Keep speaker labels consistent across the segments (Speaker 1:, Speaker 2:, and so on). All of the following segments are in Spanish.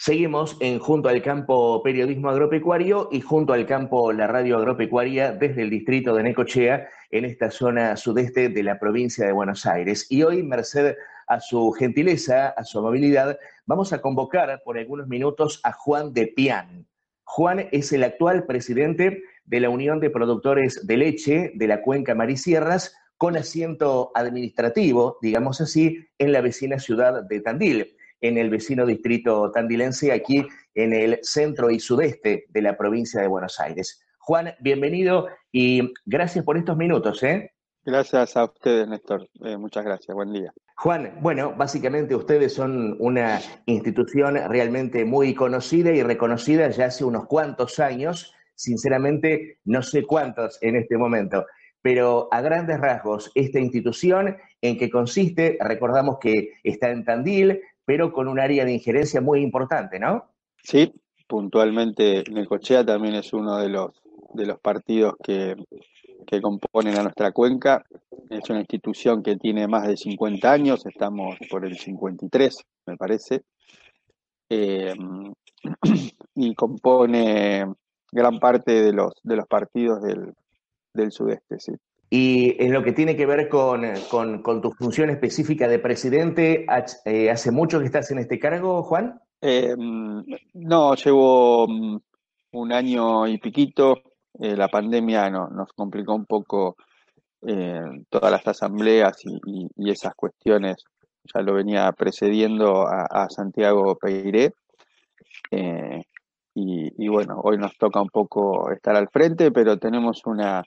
Speaker 1: Seguimos en Junto al Campo Periodismo Agropecuario y Junto al Campo La Radio Agropecuaria desde el distrito de Necochea, en esta zona sudeste de la provincia de Buenos Aires. Y hoy, merced a su gentileza, a su amabilidad, vamos a convocar por algunos minutos a Juan de Pian. Juan es el actual presidente de la Unión de Productores de Leche de la Cuenca Marisierras, con asiento administrativo, digamos así, en la vecina ciudad de Tandil en el vecino distrito tandilense, aquí en el centro y sudeste de la provincia de Buenos Aires. Juan, bienvenido y gracias por estos minutos. ¿eh?
Speaker 2: Gracias a ustedes, Néstor. Eh, muchas gracias. Buen día.
Speaker 1: Juan, bueno, básicamente ustedes son una institución realmente muy conocida y reconocida ya hace unos cuantos años. Sinceramente, no sé cuántos en este momento pero a grandes rasgos, esta institución en qué consiste, recordamos que está en Tandil, pero con un área de injerencia muy importante, ¿no?
Speaker 2: Sí, puntualmente Necochea también es uno de los, de los partidos que, componen a nuestra cuenca. Es una institución que tiene más de 50 años, estamos por el 53, me parece, eh, y compone gran parte de los, de los partidos del, del sudeste, sí.
Speaker 1: Y en lo que tiene que ver con, tu función específica de presidente, eh, ¿hace mucho que estás en este cargo, Juan?
Speaker 2: Eh, no, llevo mm, un año y piquito. Eh, la pandemia no, nos complicó un poco todas las asambleas y, esas cuestiones. Ya lo venía precediendo a, Santiago Peiré. Y bueno, hoy nos toca un poco estar al frente, pero tenemos una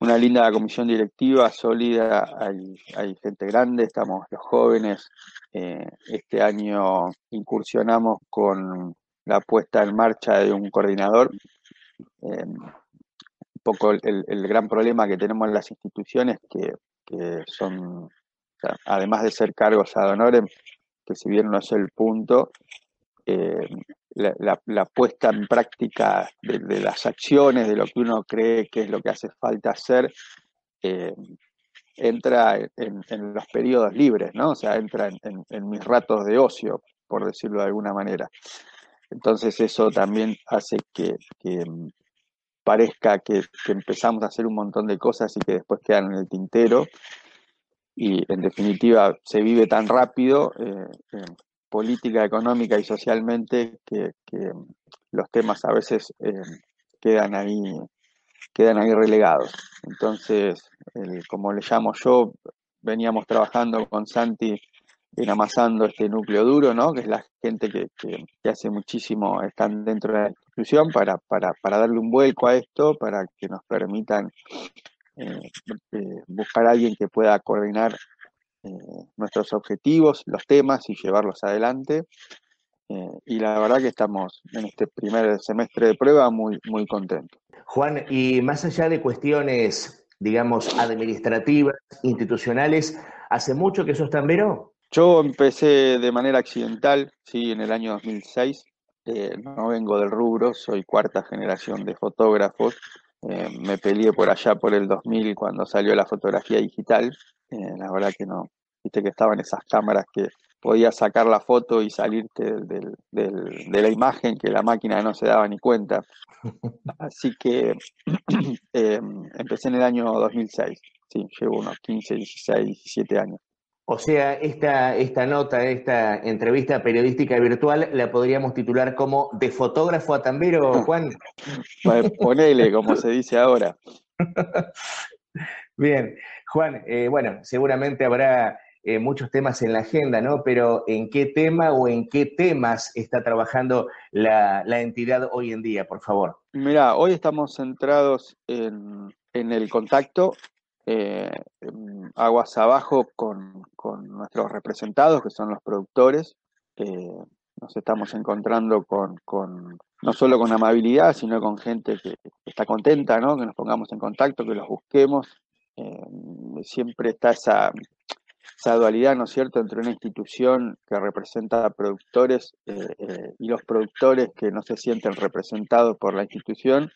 Speaker 2: una linda comisión directiva, sólida, hay, gente grande, estamos los jóvenes. Eh, este año incursionamos con la puesta en marcha de un coordinador. Eh, un poco el, gran problema que tenemos en las instituciones que, son, además de ser cargos ad honorem, que si bien no es el punto, eh, la, puesta en práctica de, las acciones, de lo que uno cree que es lo que hace falta hacer, eh, entra en, los periodos libres, ¿no? O sea, entra en, mis ratos de ocio, por decirlo de alguna manera. Entonces eso también hace que, mm, parezca que, empezamos a hacer un montón de cosas y que después quedan en el tintero. Y en definitiva se vive tan rápido eh, política, económica y socialmente que, los temas a veces eh, quedan ahí quedan ahí relegados. Entonces, como le llamo yo, veníamos trabajando con Santi en amasando este núcleo duro, ¿no? que es la gente que, hace muchísimo, están dentro de la institución para, para, para, darle un vuelco a esto, para que nos permitan eh, eh, buscar a alguien que pueda coordinar nuestros objetivos, los temas y llevarlos adelante. Eh, y la verdad que estamos en este primer semestre de prueba muy, muy contentos.
Speaker 1: Juan, y más allá de cuestiones, digamos, administrativas, institucionales, ¿hace mucho que sos tambero?
Speaker 2: Yo empecé de manera accidental, sí, en el año 2006. Eh, no vengo del rubro, soy cuarta generación de fotógrafos. me peleé por allá por el 2000 cuando salió la fotografía digital eh, la verdad que no. Viste que estaban esas cámaras que podías sacar la foto y salirte de la imagen que la máquina no se daba ni cuenta. Así que em, empecé en el año 2006. Sí, llevo unos 15, 16, 17 años.
Speaker 1: O sea, esta, esta nota, esta entrevista periodística virtual, la podríamos titular como De fotógrafo a tambero, Juan.
Speaker 2: Pues ponele, como se dice ahora.
Speaker 1: Bien, Juan, eh, bueno, seguramente habrá eh, muchos temas en la agenda, ¿no? Pero ¿en qué tema o en qué temas está trabajando la, entidad hoy en día, por favor?
Speaker 2: Mira, hoy estamos centrados en, el contacto eh, aguas abajo con, nuestros representados, que son los productores. nos estamos encontrando con, con, no solo con amabilidad, sino con gente que está contenta, ¿no? Que nos pongamos en contacto, que los busquemos. Eh, siempre está esa, esa dualidad, ¿no es cierto?, entre una institución que representa a productores eh, eh, y los productores que no se sienten representados por la institución,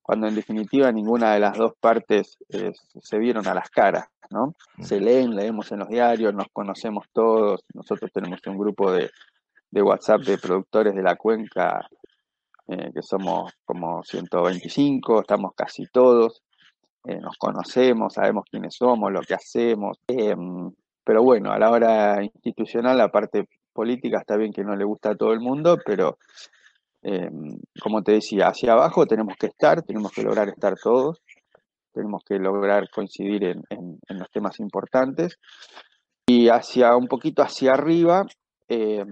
Speaker 2: cuando en definitiva ninguna de las dos partes se vieron a las caras, ¿no? Se leen, leemos en los diarios, nos conocemos todos, nosotros tenemos un grupo de, de WhatsApp de productores de la cuenca, eh, que somos como 125, estamos casi todos, eh, nos conocemos, sabemos quiénes somos, lo que hacemos, em, pero bueno, a la hora institucional, la parte política está bien que no le gusta a todo el mundo, pero em, como te decía, hacia abajo tenemos que estar, tenemos que lograr estar todos, tenemos que lograr coincidir en, en los temas importantes. Y hacia un poquito hacia arriba, eh,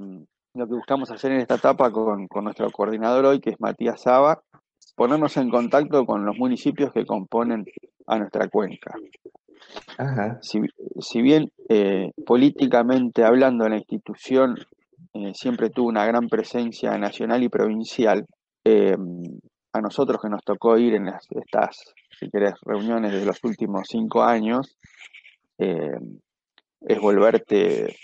Speaker 2: lo que buscamos hacer en esta etapa con, nuestro coordinador hoy, que es Matías Saba, ponernos en contacto con los municipios que componen a nuestra cuenca. Si, bien eh, políticamente hablando la institución eh, siempre tuvo una gran presencia nacional y provincial, eh, a nosotros que nos tocó ir en estas, si querés, reuniones de los últimos cinco años, es volverte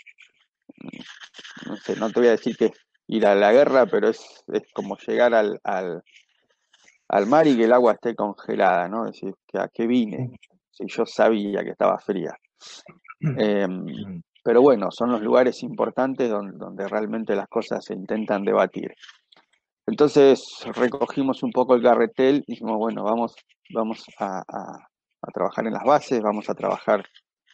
Speaker 2: no sé, no te voy a decir que ir a la guerra, pero es, como llegar al, al, mar y que el agua esté congelada, ¿no? Es decir, que a qué vine, si yo sabía que estaba fría. Em, pero bueno, son los lugares importantes donde, realmente las cosas se intentan debatir. Entonces recogimos un poco el carretel y dijimos, bueno, vamos, vamos a, a trabajar en las bases, vamos a trabajar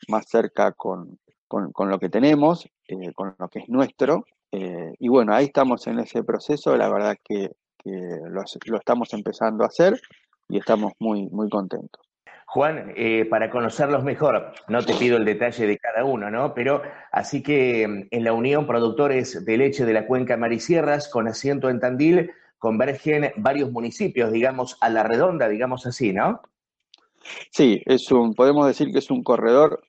Speaker 2: más cerca con, con, lo que tenemos, eh, con lo que es nuestro. Eh, y bueno, ahí estamos en ese proceso, la verdad que, lo, estamos empezando a hacer y estamos muy, muy contentos.
Speaker 1: Juan, eh, para conocerlos mejor, no te pido el detalle de cada uno, ¿no? Pero así que en la Unión Productores de Leche de la Cuenca Marisierras, con asiento en Tandil, convergen varios municipios, digamos, a la redonda, digamos así, ¿no?
Speaker 2: Sí, es un, podemos decir que es un corredor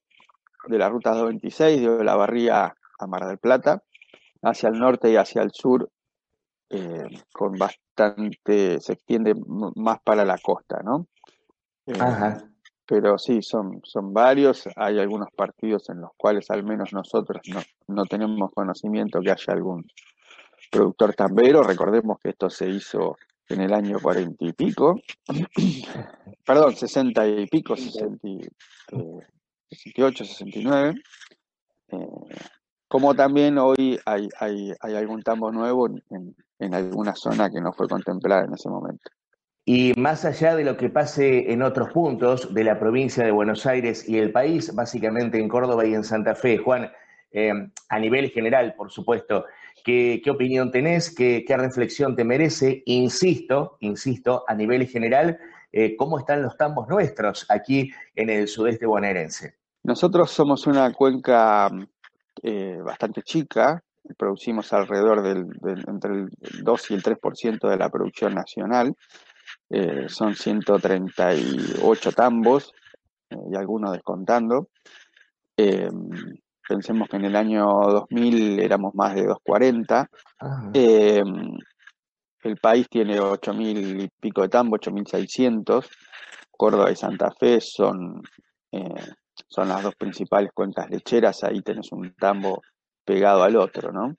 Speaker 2: de la ruta 226 de la Barría a Mar del Plata, hacia el norte y hacia el sur, eh, con bastante, se extiende más para la costa, ¿no? Eh, pero sí, son, son varios, hay algunos partidos en los cuales al menos nosotros no, no tenemos conocimiento que haya algún productor tambero, recordemos que esto se hizo en el año cuarenta y pico, perdón, sesenta y pico, sesenta y, eh, 68, 69. Eh, como también hoy hay, hay, algún tambo nuevo en, en, alguna zona que no fue contemplada en ese momento.
Speaker 1: Y más allá de lo que pase en otros puntos de la provincia de Buenos Aires y el país, básicamente en Córdoba y en Santa Fe, Juan, eh, a nivel general, por supuesto, ¿qué, qué opinión tenés? ¿Qué, ¿Qué, reflexión te merece? Insisto, insisto, a nivel general, eh, cómo están los tambos nuestros aquí en el sudeste bonaerense.
Speaker 2: Nosotros somos una cuenca eh, bastante chica, producimos alrededor del, entre el 2 y el 3% de la producción nacional, eh, son 138 tambos y algunos descontando. pensemos que en el año 2000 éramos más de 240. El país tiene 8.000 y pico de tambo, 8.600. Córdoba y Santa Fe son, eh, son las dos principales cuencas lecheras. Ahí tenés un tambo pegado al otro, ¿no?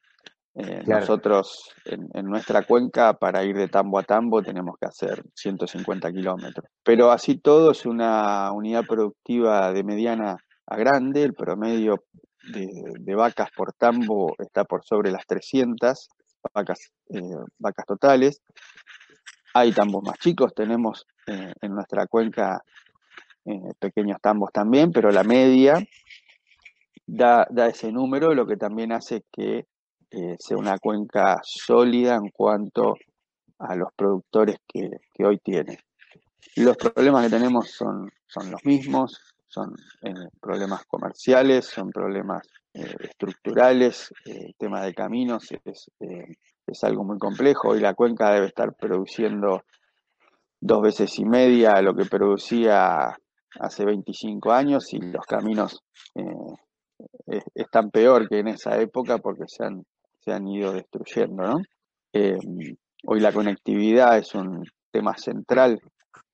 Speaker 2: Eh, nosotros en, nuestra cuenca, para ir de tambo a tambo, tenemos que hacer 150 kilómetros. Pero así todo es una unidad productiva de mediana a grande. El promedio de, de vacas por tambo está por sobre las 300 vacas, eh, vacas totales. Hay tambos más chicos, tenemos eh, en nuestra cuenca eh, pequeños tambos también, pero la media da, ese número, lo que también hace que sea una cuenca sólida en cuanto a los productores que, hoy tiene. Los problemas que tenemos son, son los mismos, son problemas comerciales, son problemas eh, estructurales, el tema de caminos es, eh, es, algo muy complejo. y la cuenca debe estar produciendo dos veces y media lo que producía hace 25 años y los caminos eh, están peor que en esa época porque se han, se han ido destruyendo, ¿no? Eh, hoy la conectividad es un tema central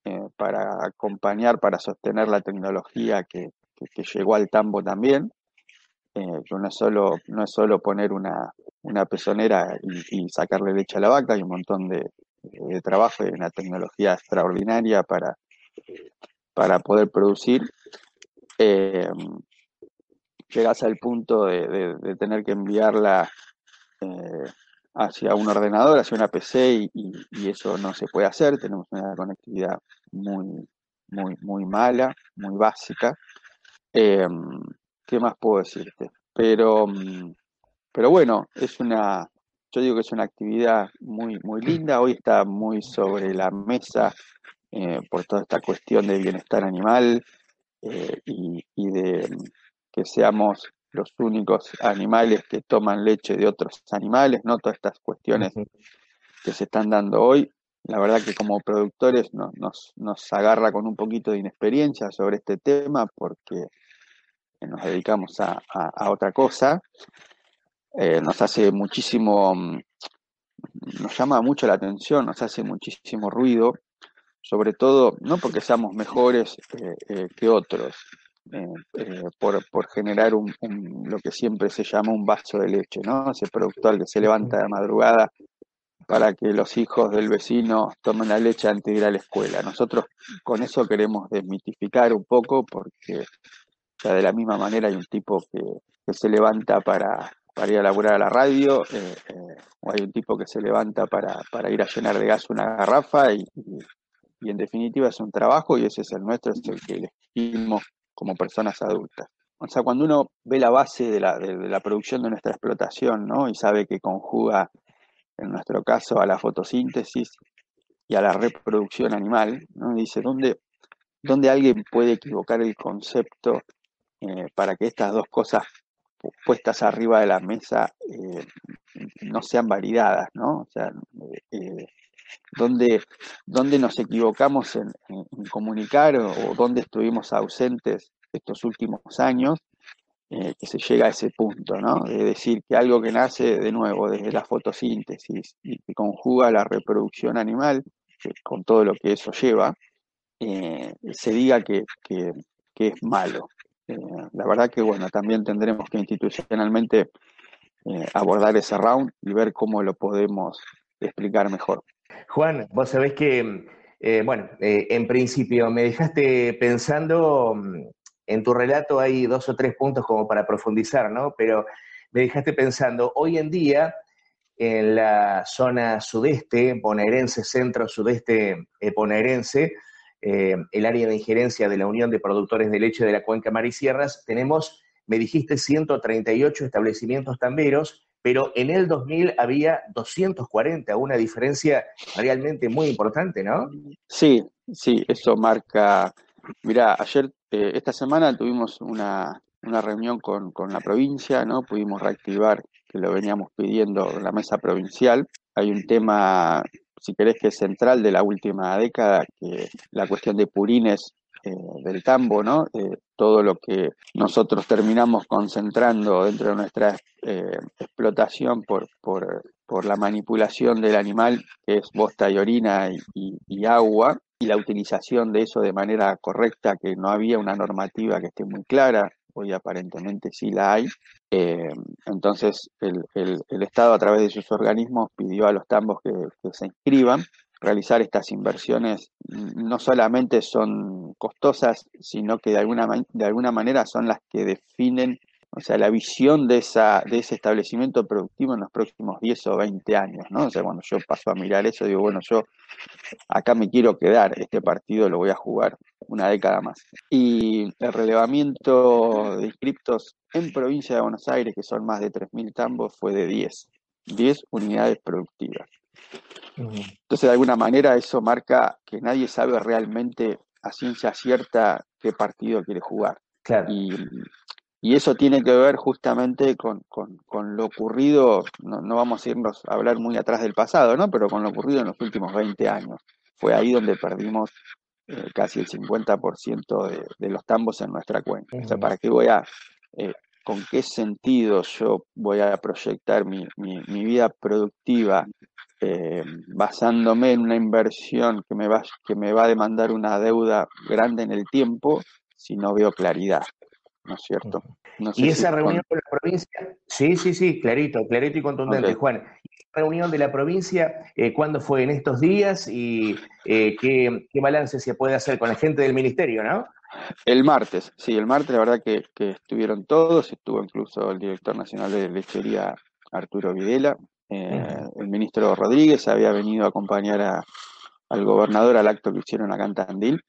Speaker 2: eh, para acompañar, para sostener la tecnología que, llegó al tambo también. no, es solo, no es solo poner una, una pezonera y, sacarle leche a la vaca, hay un montón de, trabajo y una tecnología extraordinaria para, para poder producir. Eh, llegas al punto de, tener que enviarla eh, hacia un ordenador, hacia una PC y, eso no se puede hacer. Tenemos una conectividad muy, muy, muy mala, muy básica. Eh, ¿Qué más puedo decirte? Pero, pero bueno, es una, yo digo que es una actividad muy, muy linda. Hoy está muy sobre la mesa eh, por toda esta cuestión de bienestar animal y, y de que seamos los únicos animales que toman leche de otros animales, ¿no? Todas estas cuestiones que se están dando hoy. La verdad que como productores nos, nos, agarra con un poquito de inexperiencia sobre este tema porque nos dedicamos a, otra cosa. Eh, nos hace muchísimo, nos llama mucho la atención, nos hace muchísimo ruido, sobre todo no porque seamos mejores eh, eh, que otros, eh, por, por, generar un, lo que siempre se llama un vaso de leche, ¿no? Ese productor que se levanta de madrugada para que los hijos del vecino tomen la leche antes de ir a la escuela. Nosotros con eso queremos desmitificar un poco porque de la misma manera hay un tipo que, se levanta para, para, ir a laburar a la radio, o hay un tipo que se levanta para, para, ir a llenar de gas una garrafa y, en definitiva es un trabajo y ese es el nuestro, es el que elegimos como personas adultas. O sea, cuando uno ve la base de la, de, la producción de nuestra explotación, ¿no? Y sabe que conjuga, en nuestro caso, a la fotosíntesis y a la reproducción animal, ¿no? Dice, ¿dónde, dónde alguien puede equivocar el concepto eh, para que estas dos cosas puestas arriba de la mesa eh, no sean validadas, ¿no? O sea, eh, dónde, nos equivocamos en, comunicar o, dónde estuvimos ausentes estos últimos años, eh, que se llega a ese punto, ¿no? De decir que algo que nace de nuevo desde la fotosíntesis y que conjuga la reproducción animal, con todo lo que eso lleva, eh, se diga que, es malo. Eh, la verdad que, bueno, también tendremos que institucionalmente abordar ese round y ver cómo lo podemos explicar mejor.
Speaker 1: Juan, vos sabés que, eh, bueno, eh, en principio me dejaste pensando, mm, en tu relato hay dos o tres puntos como para profundizar, ¿no? Pero me dejaste pensando, hoy en día, en la zona sudeste, bonaerense, centro-sudeste eh, bonaerense, el área de injerencia de la Unión de Productores de Leche de la Cuenca Mar y Sierras, tenemos, me dijiste, 138 establecimientos tamberos pero en el 2000 había 240, una diferencia realmente muy importante, ¿no?
Speaker 2: Sí, sí, eso marca. Mira, ayer, eh, esta semana tuvimos una, reunión con, la provincia, ¿no? Pudimos reactivar, que lo veníamos pidiendo en la mesa provincial. Hay un tema, si querés, que es central de la última década, que la cuestión de purines eh, del tambo, ¿no? Eh, todo lo que nosotros terminamos concentrando dentro de nuestra eh, explotación por, por, la manipulación del animal, que es bosta y orina y, agua, y la utilización de eso de manera correcta, que no había una normativa que esté muy clara, hoy aparentemente sí la hay. entonces el, el, Estado a través de sus organismos pidió a los tambos que, que se inscriban realizar estas inversiones no solamente son costosas, sino que de alguna, de alguna manera son las que definen o sea, la visión de, esa, de ese establecimiento productivo en los próximos 10 o 20 años, ¿no? O sea, cuando yo paso a mirar eso, digo, bueno, yo acá me quiero quedar, este partido lo voy a jugar una década más. Y el relevamiento de inscriptos en provincia de Buenos Aires, que son más de 3.000 tambos, fue de 10, 10 unidades productivas. Entonces, de alguna manera, eso marca que nadie sabe realmente a ciencia cierta qué partido quiere jugar. Y, eso tiene que ver justamente con, lo ocurrido, no, vamos a irnos a hablar muy atrás del pasado, ¿no? pero con lo ocurrido en los últimos 20 años. Fue ahí donde perdimos eh, casi el 50% de, de, los tambos en nuestra cuenta. O sea, ¿para qué voy a eh, con qué sentido yo voy a proyectar mi, vida productiva eh, basándome en una inversión que me, va, que me va a demandar una deuda grande en el tiempo si no veo claridad, ¿no es cierto?
Speaker 1: y esa reunión con... la provincia, sí, sí, sí, clarito, clarito y contundente, Juan. reunión de la provincia, eh, ¿cuándo fue en estos días y eh, qué, balance se puede hacer con la gente del ministerio, no?
Speaker 2: El martes, sí, el martes la verdad que, estuvieron todos, estuvo incluso el director nacional de lechería Arturo Videla, eh, el ministro Rodríguez había venido a acompañar al gobernador al acto que hicieron acá en Tandil.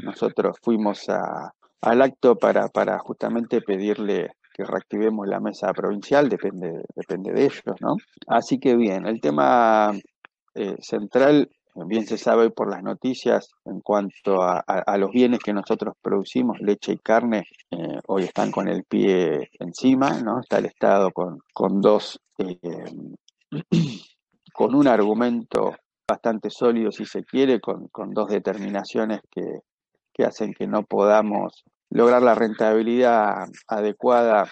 Speaker 2: Nosotros fuimos a, al acto para, para justamente pedirle que reactivemos la mesa provincial, depende, depende de ellos, ¿no? Así que bien, el tema eh, central, bien se sabe por las noticias, en cuanto a, los bienes que nosotros producimos, leche y carne, eh, hoy están con el pie encima, ¿no? Está el Estado con, con dos, eh, con un argumento bastante sólido, si se quiere, con, con dos determinaciones que, que hacen que no podamos lograr la rentabilidad adecuada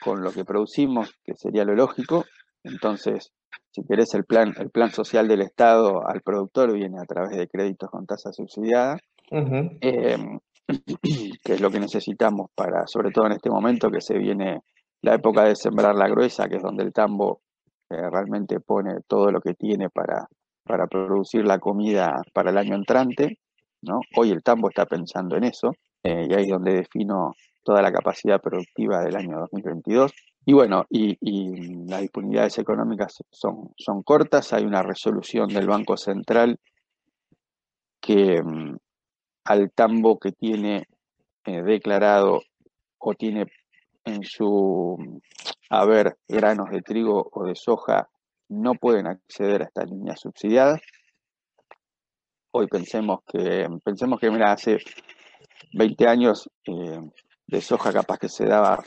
Speaker 2: con lo que producimos, que sería lo lógico. Entonces, si querés, el plan, el plan social del Estado al productor viene a través de créditos con tasa subsidiada, em, que es lo que necesitamos para, sobre todo en este momento que se viene la época de sembrar la gruesa, que es donde el tambo eh, realmente pone todo lo que tiene para, para producir la comida para el año entrante. Hoy el tambo está pensando en eso, eh, y ahí es donde defino toda la capacidad productiva del año 2022. Y bueno, y, las disponibilidades económicas son, son cortas, hay una resolución del Banco Central que mm, al tambo que tiene eh, declarado o tiene en su haber granos de trigo o de soja no pueden acceder a estas líneas subsidiadas hoy pensemos que, pensemos que, mira, hace 20 años eh, de soja capaz que se daba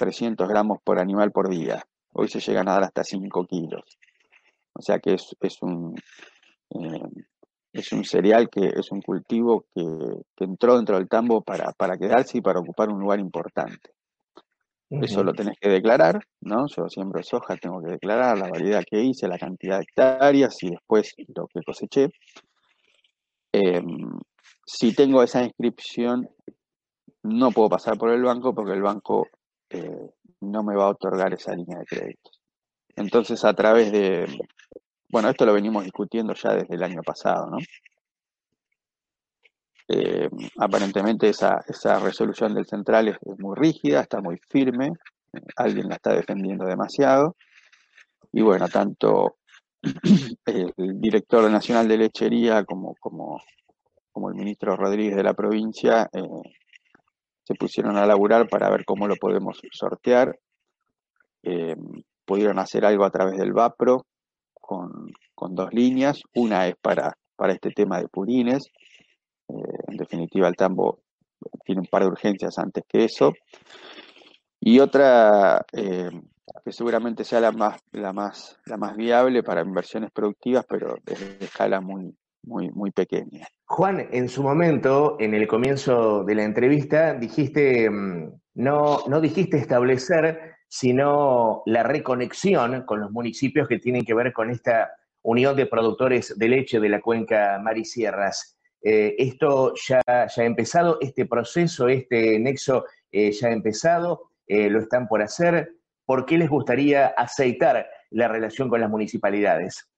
Speaker 2: 300 gramos por animal por día. Hoy se llegan a dar hasta 5 kilos. O sea que es, es un, eh, es un cereal que es un cultivo que, entró dentro del tambo para, para, quedarse y para ocupar un lugar importante. Eso lo tenés que declarar, ¿no? Yo siembro soja, tengo que declarar la variedad que hice, la cantidad de hectáreas y después lo que coseché. Em, si tengo esa inscripción, no puedo pasar por el banco porque el banco eh, no me va a otorgar esa línea de créditos. Entonces, a través de, bueno, esto lo venimos discutiendo ya desde el año pasado, ¿no? Em, aparentemente esa, esa, resolución del central es, muy rígida, está muy firme, alguien la está defendiendo demasiado. Y bueno, tanto el director nacional de lechería como, como, como el ministro Rodríguez de la provincia eh, se pusieron a laburar para ver cómo lo podemos sortear. Eh, pudieron hacer algo a través del VAPRO con, dos líneas. Una es para, para este tema de purines. Eh, en definitiva, el tambo tiene un par de urgencias antes que eso. Y otra que seguramente sea la más, la más, la más viable para inversiones productivas, pero de escala muy, muy, muy pequeña.
Speaker 1: Juan, en su momento, en el comienzo de la entrevista, dijiste, mm, no, no dijiste establecer, sino la reconexión con los municipios que tienen que ver con esta unión de productores de leche de la cuenca Marisierras. Eh, ¿Esto ya, ya ha empezado? ¿Este proceso, este nexo eh, ya ha empezado? Eh, ¿Lo están por hacer? ¿por qué les gustaría aceitar la relación con las municipalidades?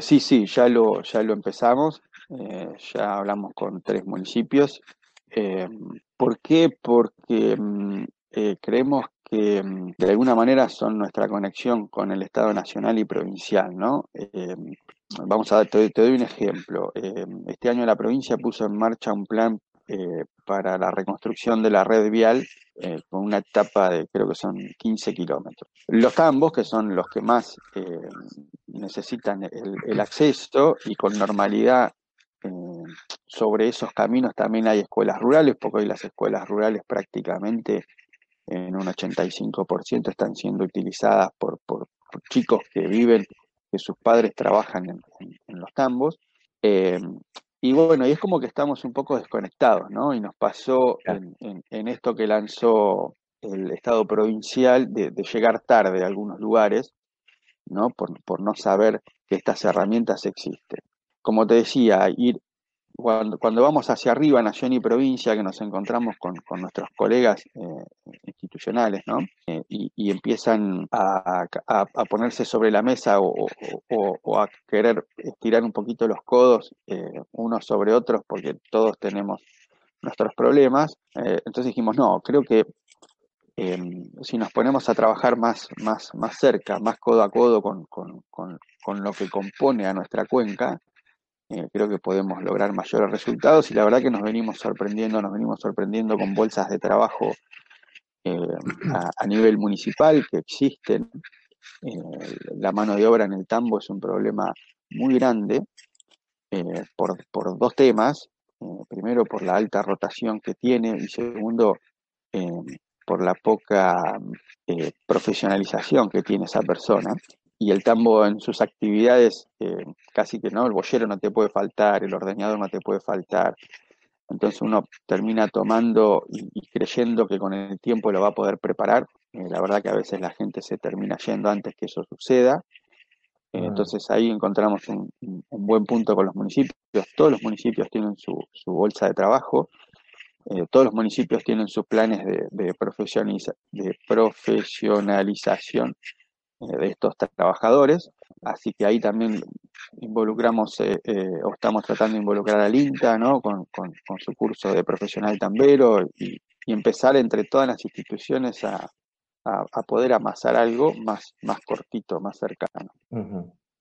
Speaker 2: Sí, sí, ya lo, ya lo empezamos, eh, ya hablamos con tres municipios. Eh, ¿Por qué? Porque mm, creemos que mm, de alguna manera son nuestra conexión con el Estado nacional y provincial, ¿no? vamos a te, doy un ejemplo. este año la provincia puso en marcha un plan para la reconstrucción de la red vial eh, con una etapa de creo que son 15 kilómetros. Los tambos, que son los que más eh, necesitan el, acceso y con normalidad eh, sobre esos caminos también hay escuelas rurales, porque hoy las escuelas rurales prácticamente en un 85% están siendo utilizadas por, chicos que viven, que sus padres trabajan en, los tambos. Y bueno, y es como que estamos un poco desconectados, ¿no? Y nos pasó en, esto que lanzó el Estado provincial de, llegar tarde a algunos lugares, ¿no? Por, por, no saber que estas herramientas existen. Como te decía, ir cuando, vamos hacia arriba, nación y provincia, que nos encontramos con, nuestros colegas eh, institucionales, ¿no? Eh, y, empiezan a, ponerse sobre la mesa o, a querer estirar un poquito los codos eh, unos sobre otros porque todos tenemos nuestros problemas. entonces dijimos, no, creo que em, si nos ponemos a trabajar más, más, más cerca, más codo a codo con lo que compone a nuestra cuenca, eh, creo que podemos lograr mayores resultados y la verdad que nos venimos sorprendiendo, nos venimos sorprendiendo con bolsas de trabajo eh, a, nivel municipal que existen. Eh, la mano de obra en el tambo es un problema muy grande por, por, dos temas. primero, por la alta rotación que tiene y segundo, por la poca profesionalización que tiene esa persona y el tambo en sus actividades eh, casi que no, el boyero no te puede faltar, el ordeñador no te puede faltar. Entonces uno termina tomando y, creyendo que con el tiempo lo va a poder preparar. Eh, la verdad que a veces la gente se termina yendo antes que eso suceda. Eh, mm. entonces ahí encontramos un, buen punto con los municipios. Todos los municipios tienen su, bolsa de trabajo. todos los municipios tienen sus planes de, de profesionalización eh, de estos trabajadores, así que ahí también involucramos eh, eh, o estamos tratando de involucrar al INTA ¿no? con, su curso de profesional tambero y, empezar entre todas las instituciones a, poder amasar algo más, más cortito, más cercano.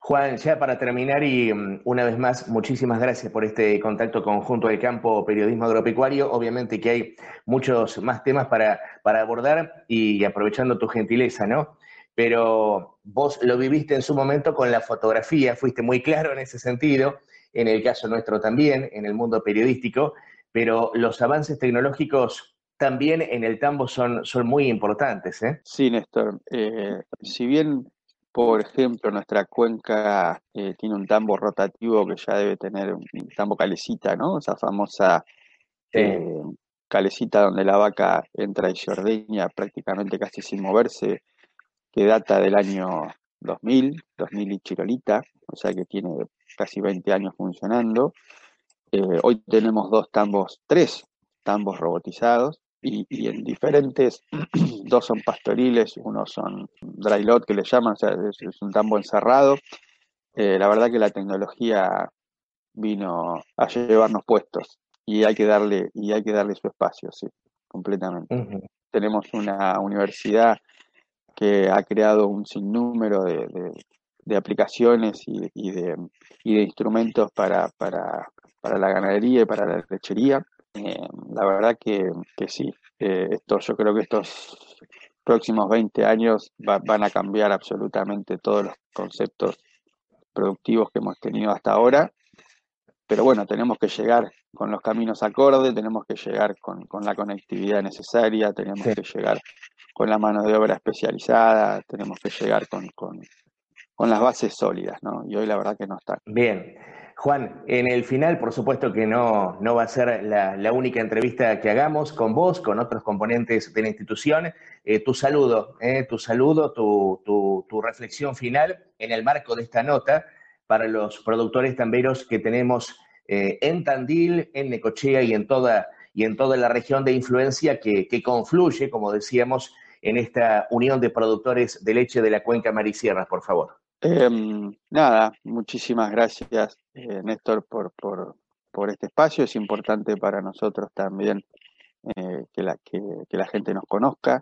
Speaker 1: Juan, ya para terminar y mm, una vez más, muchísimas gracias por este contacto conjunto del campo periodismo agropecuario. Obviamente que hay muchos más temas para, para abordar y aprovechando tu gentileza, ¿no? Pero vos lo viviste en su momento con la fotografía, fuiste muy claro en ese sentido, en el caso nuestro también, en el mundo periodístico, pero los avances tecnológicos también en el tambo son, son muy importantes. ¿eh?
Speaker 2: Sí, Néstor. Eh, si bien, por ejemplo, nuestra cuenca eh, tiene un tambo rotativo que ya debe tener un tambo calecita, ¿no? Esa famosa eh, calecita donde la vaca entra y se ordeña prácticamente casi sin moverse que data del año 2000, 2000 y chirolita, o sea que tiene casi 20 años funcionando. Eh, hoy tenemos dos tambos, tres tambos robotizados y, en diferentes, dos son pastoriles, uno son dry lot que le llaman, o sea, es, un tambo encerrado. Eh, la verdad que la tecnología vino a llevarnos puestos y hay que darle, y hay que darle su espacio, sí, completamente. Tenemos una universidad que ha creado un sinnúmero de, de, aplicaciones y, de, y, de, instrumentos para, para, para, la ganadería y para la lechería. Eh, la verdad que, que sí, eh, yo creo que estos próximos 20 años van a cambiar absolutamente todos los conceptos productivos que hemos tenido hasta ahora. Pero bueno, tenemos que llegar con los caminos acordes, tenemos que llegar con, con la conectividad necesaria, tenemos que llegar con la mano de obra especializada, tenemos que llegar con, las bases sólidas, ¿no? Y hoy la verdad que no están.
Speaker 1: Bien. Juan, en el final, por supuesto que no, no va a ser la, única entrevista que hagamos con vos, con otros componentes de la institución. Eh, tu saludo, eh, tu saludo, tu, tu, reflexión final en el marco de esta nota para los productores tamberos que tenemos eh, en Tandil, en Necochea y en toda, y en toda la región de influencia que, confluye, como decíamos, en esta unión de productores de leche de la cuenca Marisierra, por favor?
Speaker 2: Em, nada, muchísimas gracias, eh, Néstor, por, por, por, este espacio. Es importante para nosotros también eh, que, la, que, la gente nos conozca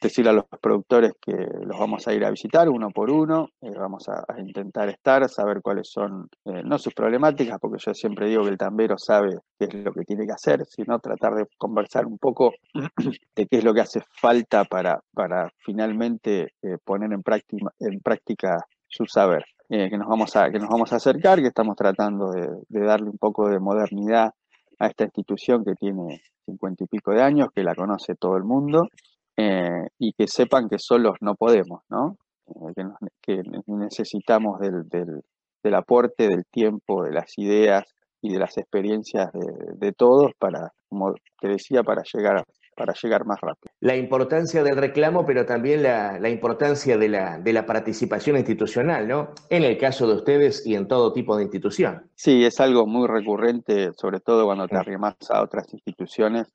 Speaker 2: decirle a los productores que los vamos a ir a visitar uno por uno, eh, vamos a, intentar estar, saber cuáles son, eh, no sus problemáticas, porque yo siempre digo que el tambero sabe qué es lo que tiene que hacer, sino tratar de conversar un poco de qué es lo que hace falta para, para finalmente eh, poner en práctica, en práctica su saber. que, nos vamos a, que nos vamos a acercar, que estamos tratando de darle un poco de modernidad a esta institución que tiene cincuenta y pico de años, que la conoce todo el mundo eh, y que sepan que solos no podemos, ¿no? Eh, que, necesitamos del, del, aporte, del tiempo, de las ideas y de las experiencias de, todos para, como te decía, para llegar para llegar más rápido.
Speaker 1: La importancia del reclamo, pero también la, la importancia de la, de la participación institucional, ¿no? En el caso de ustedes y en todo tipo de institución.
Speaker 2: Sí, es algo muy recurrente, sobre todo cuando te arrimas a otras instituciones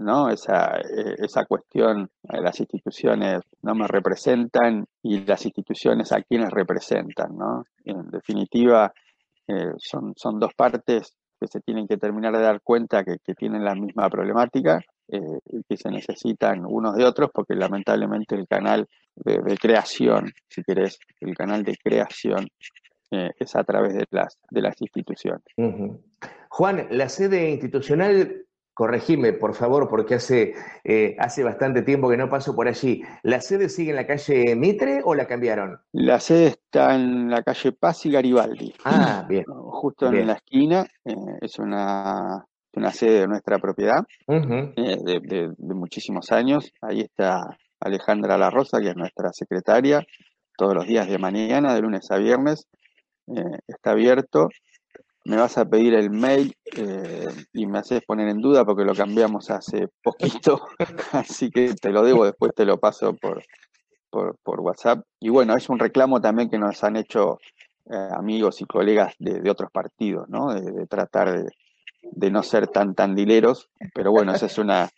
Speaker 2: ¿no? Esa, eh, esa cuestión, eh, las instituciones no me representan y las instituciones a quienes representan, ¿no? En definitiva, eh, son, son dos partes que se tienen que terminar de dar cuenta que, tienen la misma problemática y que se necesitan unos de otros porque lamentablemente el canal de, creación, si querés, el canal de creación es a través de las, de las instituciones.
Speaker 1: Juan, la sede institucional corregime, por favor, porque hace, eh, hace bastante tiempo que no paso por allí. ¿La sede sigue en la calle Mitre o la cambiaron?
Speaker 2: La sede está en la calle Paz y Garibaldi.
Speaker 1: Ah, bien.
Speaker 2: Justo en la esquina. Eh, es una, una sede de nuestra propiedad eh, de, muchísimos años. Ahí está Alejandra La Rosa, que es nuestra secretaria, todos los días de mañana, de lunes a viernes. está abierto me vas a pedir el mail eh, y me haces poner en duda porque lo cambiamos hace poquito, así que te lo debo, después te lo paso por, por, WhatsApp. Y bueno, es un reclamo también que nos han hecho eh, amigos y colegas de, otros partidos, ¿no? De, tratar de, no ser tan tandileros, pero bueno, esa es una,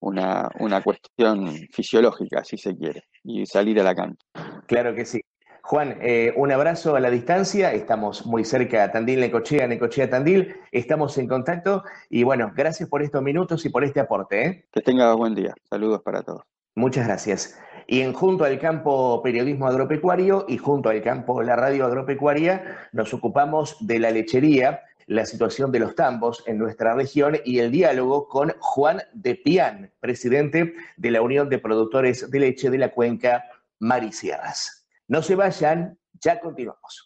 Speaker 2: una, una cuestión fisiológica, si se quiere, y salir a la cancha.
Speaker 1: Claro que sí. Juan, eh, un abrazo a la distancia. Estamos muy cerca a Tandil, Necochea, Necochea, Tandil. Estamos en contacto y bueno, gracias por estos minutos y por este aporte. ¿eh?
Speaker 2: Que tenga buen día. Saludos para todos.
Speaker 1: Muchas gracias. Y en junto al campo periodismo agropecuario y junto al campo la radio agropecuaria nos ocupamos de la lechería, la situación de los tambos en nuestra región y el diálogo con Juan de Pian, presidente de la Unión de Productores de Leche de la Cuenca Marisierras. No se vayan, ya continuamos.